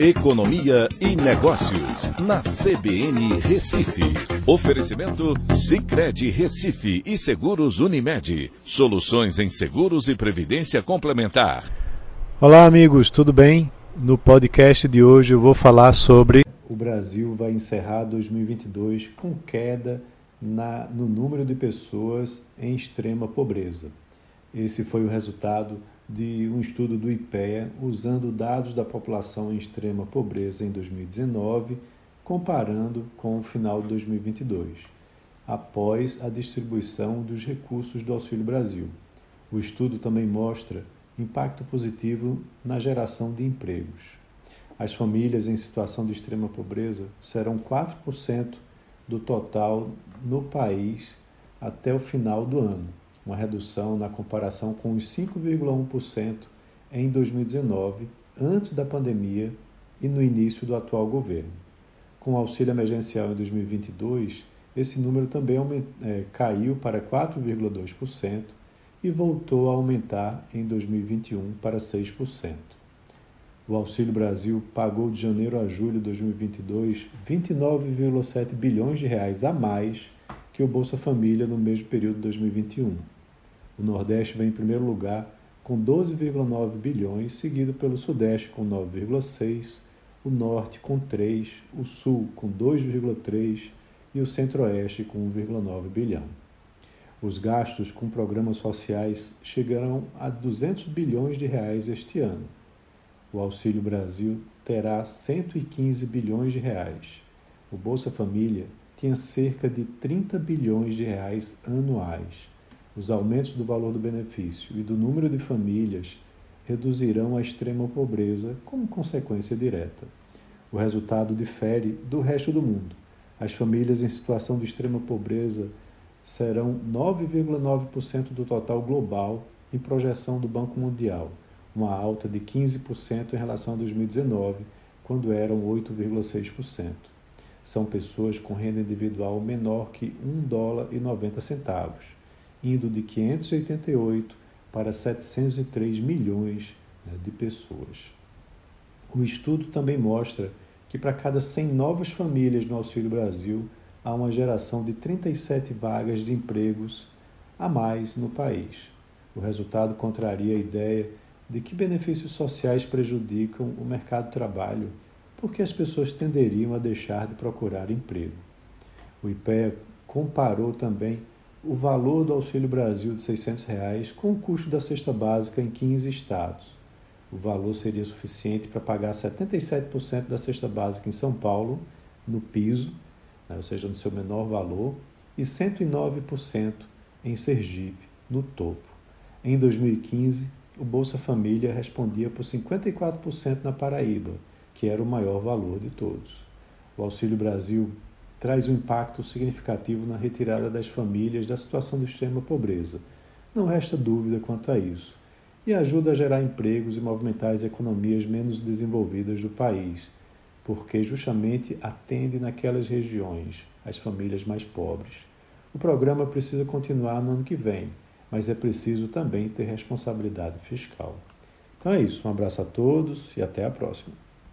Economia e Negócios, na CBN Recife. Oferecimento Cicred Recife e Seguros Unimed. Soluções em seguros e previdência complementar. Olá, amigos, tudo bem? No podcast de hoje eu vou falar sobre. O Brasil vai encerrar 2022 com queda na, no número de pessoas em extrema pobreza. Esse foi o resultado de um estudo do IPEA usando dados da população em extrema pobreza em 2019, comparando com o final de 2022, após a distribuição dos recursos do Auxílio Brasil. O estudo também mostra impacto positivo na geração de empregos. As famílias em situação de extrema pobreza serão 4% do total no país até o final do ano uma redução na comparação com os 5,1% em 2019, antes da pandemia e no início do atual governo. Com o auxílio emergencial em 2022, esse número também é, caiu para 4,2% e voltou a aumentar em 2021 para 6%. O Auxílio Brasil pagou de janeiro a julho de 2022 29,7 bilhões de reais a mais que o Bolsa Família no mesmo período de 2021. O Nordeste vem em primeiro lugar com 12,9 bilhões, seguido pelo Sudeste com 9,6, o Norte com 3, o Sul com 2,3 e o Centro-Oeste com 1,9 bilhão. Os gastos com programas sociais chegarão a 200 bilhões de reais este ano. O Auxílio Brasil terá 115 bilhões de reais. O Bolsa Família tinha cerca de 30 bilhões de reais anuais. Os aumentos do valor do benefício e do número de famílias reduzirão a extrema pobreza como consequência direta. O resultado difere do resto do mundo. As famílias em situação de extrema pobreza serão 9,9% do total global em projeção do Banco Mundial, uma alta de 15% em relação a 2019, quando eram 8,6%. São pessoas com renda individual menor que 1 dólar e 90 centavos indo de 588 para 703 milhões né, de pessoas. O estudo também mostra que para cada 100 novas famílias no Auxílio Brasil, há uma geração de 37 vagas de empregos a mais no país. O resultado contraria a ideia de que benefícios sociais prejudicam o mercado de trabalho, porque as pessoas tenderiam a deixar de procurar emprego. O IPEA comparou também o valor do Auxílio Brasil de 600 reais com o custo da cesta básica em 15 estados. O valor seria suficiente para pagar 77% da cesta básica em São Paulo, no piso, né, ou seja, no seu menor valor, e 109% em Sergipe, no topo. Em 2015, o Bolsa Família respondia por 54% na Paraíba, que era o maior valor de todos. O Auxílio Brasil traz um impacto significativo na retirada das famílias da situação de extrema pobreza. Não resta dúvida quanto a isso. E ajuda a gerar empregos e movimentar as economias menos desenvolvidas do país, porque justamente atende naquelas regiões as famílias mais pobres. O programa precisa continuar no ano que vem, mas é preciso também ter responsabilidade fiscal. Então é isso. Um abraço a todos e até a próxima.